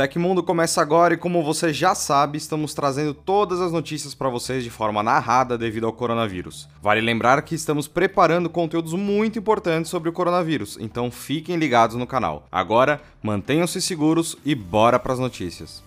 Tecmundo começa agora e como você já sabe, estamos trazendo todas as notícias para vocês de forma narrada devido ao coronavírus. Vale lembrar que estamos preparando conteúdos muito importantes sobre o coronavírus, então fiquem ligados no canal. Agora, mantenham-se seguros e bora para as notícias.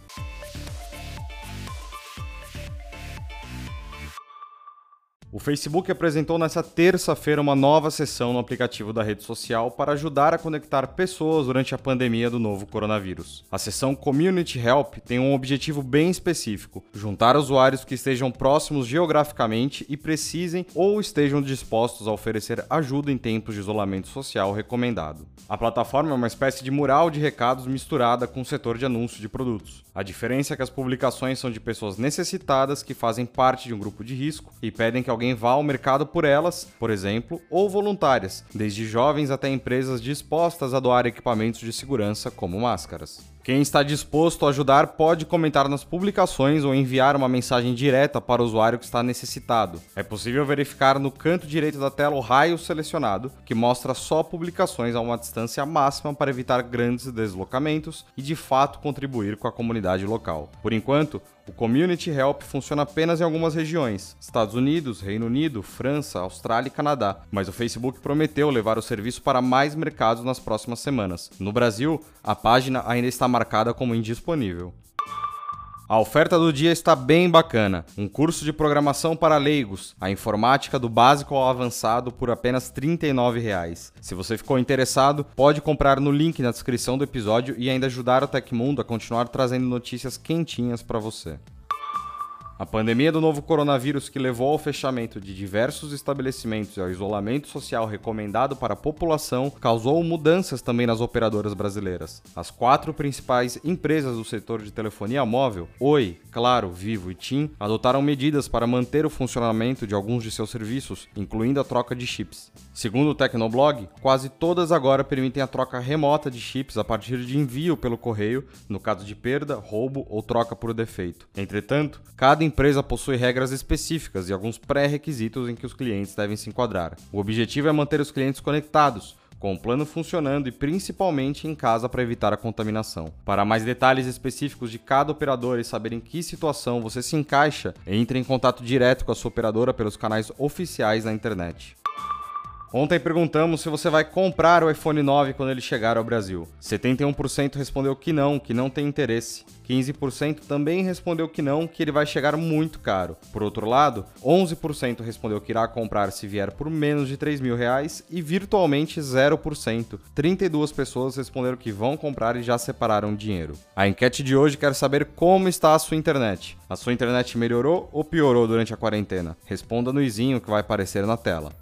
O Facebook apresentou nesta terça-feira uma nova seção no aplicativo da rede social para ajudar a conectar pessoas durante a pandemia do novo coronavírus. A seção Community Help tem um objetivo bem específico: juntar usuários que estejam próximos geograficamente e precisem ou estejam dispostos a oferecer ajuda em tempos de isolamento social recomendado. A plataforma é uma espécie de mural de recados misturada com o setor de anúncio de produtos. A diferença é que as publicações são de pessoas necessitadas que fazem parte de um grupo de risco e pedem que alguém alguém vá ao mercado por elas, por exemplo, ou voluntárias, desde jovens até empresas dispostas a doar equipamentos de segurança como máscaras. Quem está disposto a ajudar pode comentar nas publicações ou enviar uma mensagem direta para o usuário que está necessitado. É possível verificar no canto direito da tela o raio selecionado, que mostra só publicações a uma distância máxima para evitar grandes deslocamentos e de fato contribuir com a comunidade local. Por enquanto, o Community Help funciona apenas em algumas regiões: Estados Unidos, Reino Unido, França, Austrália e Canadá. Mas o Facebook prometeu levar o serviço para mais mercados nas próximas semanas. No Brasil, a página ainda está marcada como indisponível. A oferta do dia está bem bacana. Um curso de programação para leigos, a informática do básico ao avançado por apenas R$ 39,00. Se você ficou interessado, pode comprar no link na descrição do episódio e ainda ajudar o Tecmundo a continuar trazendo notícias quentinhas para você. A pandemia do novo coronavírus, que levou ao fechamento de diversos estabelecimentos e ao isolamento social recomendado para a população, causou mudanças também nas operadoras brasileiras. As quatro principais empresas do setor de telefonia móvel, Oi, Claro, Vivo e TIM, adotaram medidas para manter o funcionamento de alguns de seus serviços, incluindo a troca de chips. Segundo o Tecnoblog, quase todas agora permitem a troca remota de chips a partir de envio pelo correio, no caso de perda, roubo ou troca por defeito. Entretanto, cada empresa possui regras específicas e alguns pré-requisitos em que os clientes devem se enquadrar. O objetivo é manter os clientes conectados, com o plano funcionando e principalmente em casa para evitar a contaminação. Para mais detalhes específicos de cada operador e saber em que situação você se encaixa, entre em contato direto com a sua operadora pelos canais oficiais na internet. Ontem perguntamos se você vai comprar o iPhone 9 quando ele chegar ao Brasil. 71% respondeu que não, que não tem interesse. 15% também respondeu que não, que ele vai chegar muito caro. Por outro lado, 11% respondeu que irá comprar se vier por menos de 3 mil reais e virtualmente 0%. 32 pessoas responderam que vão comprar e já separaram dinheiro. A enquete de hoje quer saber como está a sua internet. A sua internet melhorou ou piorou durante a quarentena? Responda no izinho que vai aparecer na tela.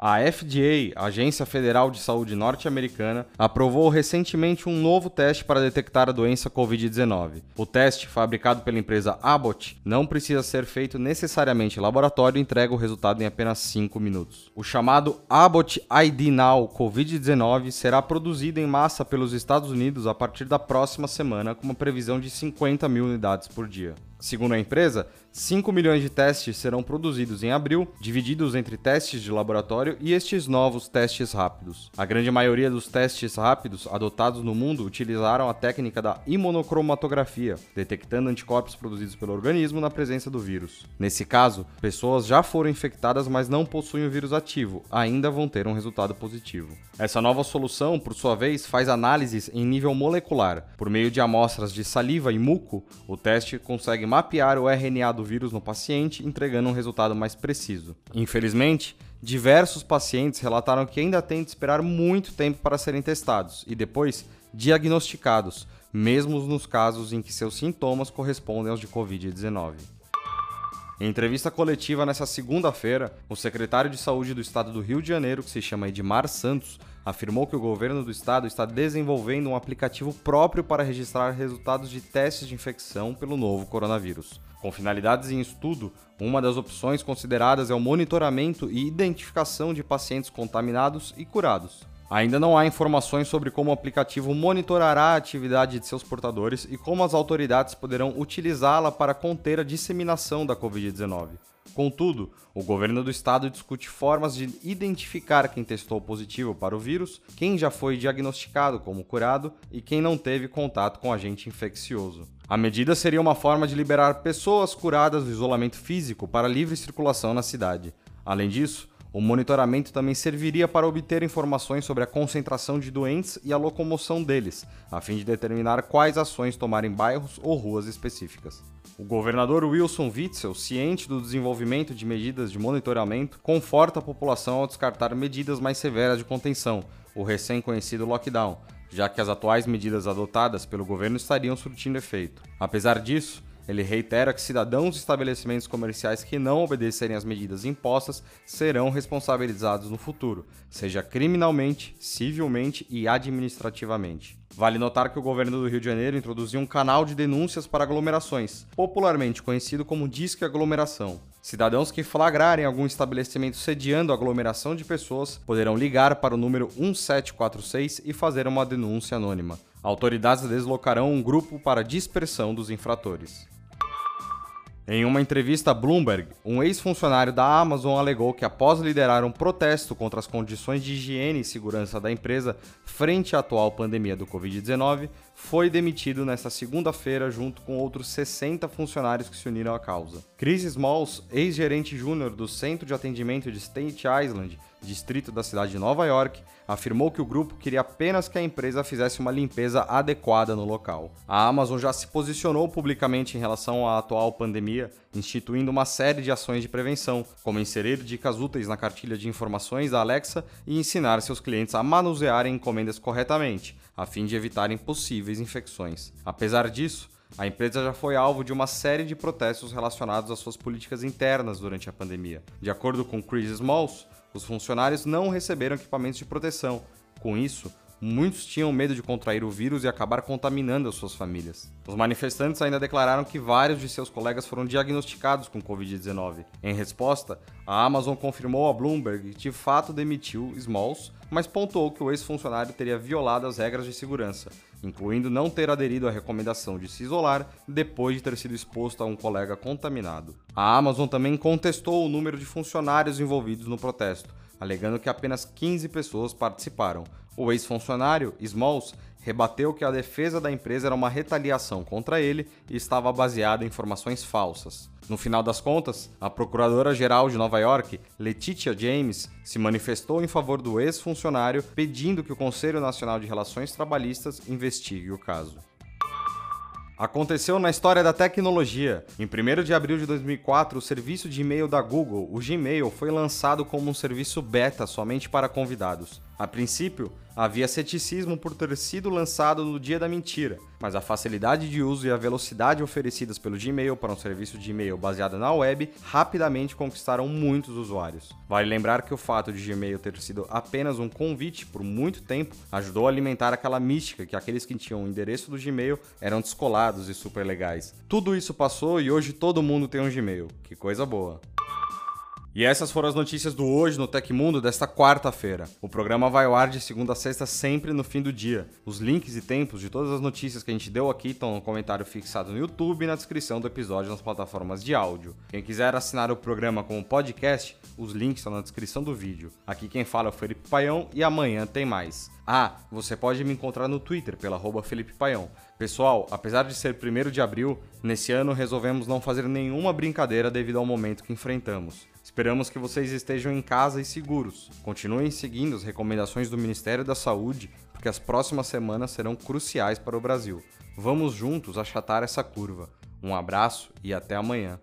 A FDA, Agência Federal de Saúde Norte-Americana, aprovou recentemente um novo teste para detectar a doença Covid-19. O teste, fabricado pela empresa Abbott, não precisa ser feito necessariamente em laboratório e entrega o resultado em apenas 5 minutos. O chamado Abbott ID Now Covid-19 será produzido em massa pelos Estados Unidos a partir da próxima semana, com uma previsão de 50 mil unidades por dia. Segundo a empresa, 5 milhões de testes serão produzidos em abril, divididos entre testes de laboratório e estes novos testes rápidos. A grande maioria dos testes rápidos adotados no mundo utilizaram a técnica da imunocromatografia, detectando anticorpos produzidos pelo organismo na presença do vírus. Nesse caso, pessoas já foram infectadas, mas não possuem o vírus ativo, ainda vão ter um resultado positivo. Essa nova solução, por sua vez, faz análises em nível molecular. Por meio de amostras de saliva e muco, o teste consegue mapear o RNA do vírus no paciente, entregando um resultado mais preciso. Infelizmente, diversos pacientes relataram que ainda têm de esperar muito tempo para serem testados e depois diagnosticados, mesmo nos casos em que seus sintomas correspondem aos de Covid-19. Em entrevista coletiva nessa segunda-feira, o secretário de Saúde do estado do Rio de Janeiro, que se chama Edmar Santos, afirmou que o governo do estado está desenvolvendo um aplicativo próprio para registrar resultados de testes de infecção pelo novo coronavírus. Com finalidades em estudo, uma das opções consideradas é o monitoramento e identificação de pacientes contaminados e curados. Ainda não há informações sobre como o aplicativo monitorará a atividade de seus portadores e como as autoridades poderão utilizá-la para conter a disseminação da Covid-19. Contudo, o governo do estado discute formas de identificar quem testou positivo para o vírus, quem já foi diagnosticado como curado e quem não teve contato com agente infeccioso. A medida seria uma forma de liberar pessoas curadas do isolamento físico para livre circulação na cidade. Além disso, o monitoramento também serviria para obter informações sobre a concentração de doentes e a locomoção deles, a fim de determinar quais ações tomar em bairros ou ruas específicas. O governador Wilson Witzel, ciente do desenvolvimento de medidas de monitoramento, conforta a população ao descartar medidas mais severas de contenção, o recém-conhecido lockdown, já que as atuais medidas adotadas pelo governo estariam surtindo efeito. Apesar disso, ele reitera que cidadãos e estabelecimentos comerciais que não obedecerem às medidas impostas serão responsabilizados no futuro, seja criminalmente, civilmente e administrativamente. Vale notar que o governo do Rio de Janeiro introduziu um canal de denúncias para aglomerações, popularmente conhecido como Disque Aglomeração. Cidadãos que flagrarem algum estabelecimento sediando aglomeração de pessoas poderão ligar para o número 1746 e fazer uma denúncia anônima. Autoridades deslocarão um grupo para dispersão dos infratores. Em uma entrevista a Bloomberg, um ex-funcionário da Amazon alegou que, após liderar um protesto contra as condições de higiene e segurança da empresa frente à atual pandemia do Covid-19, foi demitido nesta segunda-feira junto com outros 60 funcionários que se uniram à causa. Chris Smalls, ex-gerente júnior do Centro de Atendimento de State Island, distrito da cidade de Nova York, afirmou que o grupo queria apenas que a empresa fizesse uma limpeza adequada no local. A Amazon já se posicionou publicamente em relação à atual pandemia, instituindo uma série de ações de prevenção, como inserir dicas úteis na cartilha de informações da Alexa e ensinar seus clientes a manusearem encomendas corretamente, a fim de evitarem possíveis infecções. Apesar disso, a empresa já foi alvo de uma série de protestos relacionados às suas políticas internas durante a pandemia. De acordo com Chris Smalls, os funcionários não receberam equipamentos de proteção. Com isso, muitos tinham medo de contrair o vírus e acabar contaminando as suas famílias. Os manifestantes ainda declararam que vários de seus colegas foram diagnosticados com Covid-19. Em resposta, a Amazon confirmou a Bloomberg que de fato demitiu Smalls, mas pontuou que o ex-funcionário teria violado as regras de segurança, incluindo não ter aderido à recomendação de se isolar depois de ter sido exposto a um colega contaminado. A Amazon também contestou o número de funcionários envolvidos no protesto, alegando que apenas 15 pessoas participaram. O ex-funcionário, Smalls, rebateu que a defesa da empresa era uma retaliação contra ele e estava baseada em informações falsas. No final das contas, a procuradora-geral de Nova York, Letitia James, se manifestou em favor do ex-funcionário, pedindo que o Conselho Nacional de Relações Trabalhistas investigue o caso. Aconteceu na história da tecnologia. Em 1 de abril de 2004, o serviço de e-mail da Google, o Gmail, foi lançado como um serviço beta somente para convidados. A princípio, havia ceticismo por ter sido lançado no dia da mentira, mas a facilidade de uso e a velocidade oferecidas pelo Gmail para um serviço de e-mail baseado na web rapidamente conquistaram muitos usuários. Vale lembrar que o fato de Gmail ter sido apenas um convite por muito tempo ajudou a alimentar aquela mística que aqueles que tinham o endereço do Gmail eram descolados e super legais. Tudo isso passou e hoje todo mundo tem um Gmail. Que coisa boa! E essas foram as notícias do Hoje no Tecmundo desta quarta-feira. O programa vai ao ar de segunda a sexta sempre no fim do dia. Os links e tempos de todas as notícias que a gente deu aqui estão no comentário fixado no YouTube e na descrição do episódio nas plataformas de áudio. Quem quiser assinar o programa como podcast, os links estão na descrição do vídeo. Aqui quem fala é o Felipe Paião e amanhã tem mais. Ah, você pode me encontrar no Twitter pela Felipe Paião. Pessoal, apesar de ser 1 de abril, nesse ano resolvemos não fazer nenhuma brincadeira devido ao momento que enfrentamos. Esperamos que vocês estejam em casa e seguros. Continuem seguindo as recomendações do Ministério da Saúde, porque as próximas semanas serão cruciais para o Brasil. Vamos juntos achatar essa curva. Um abraço e até amanhã.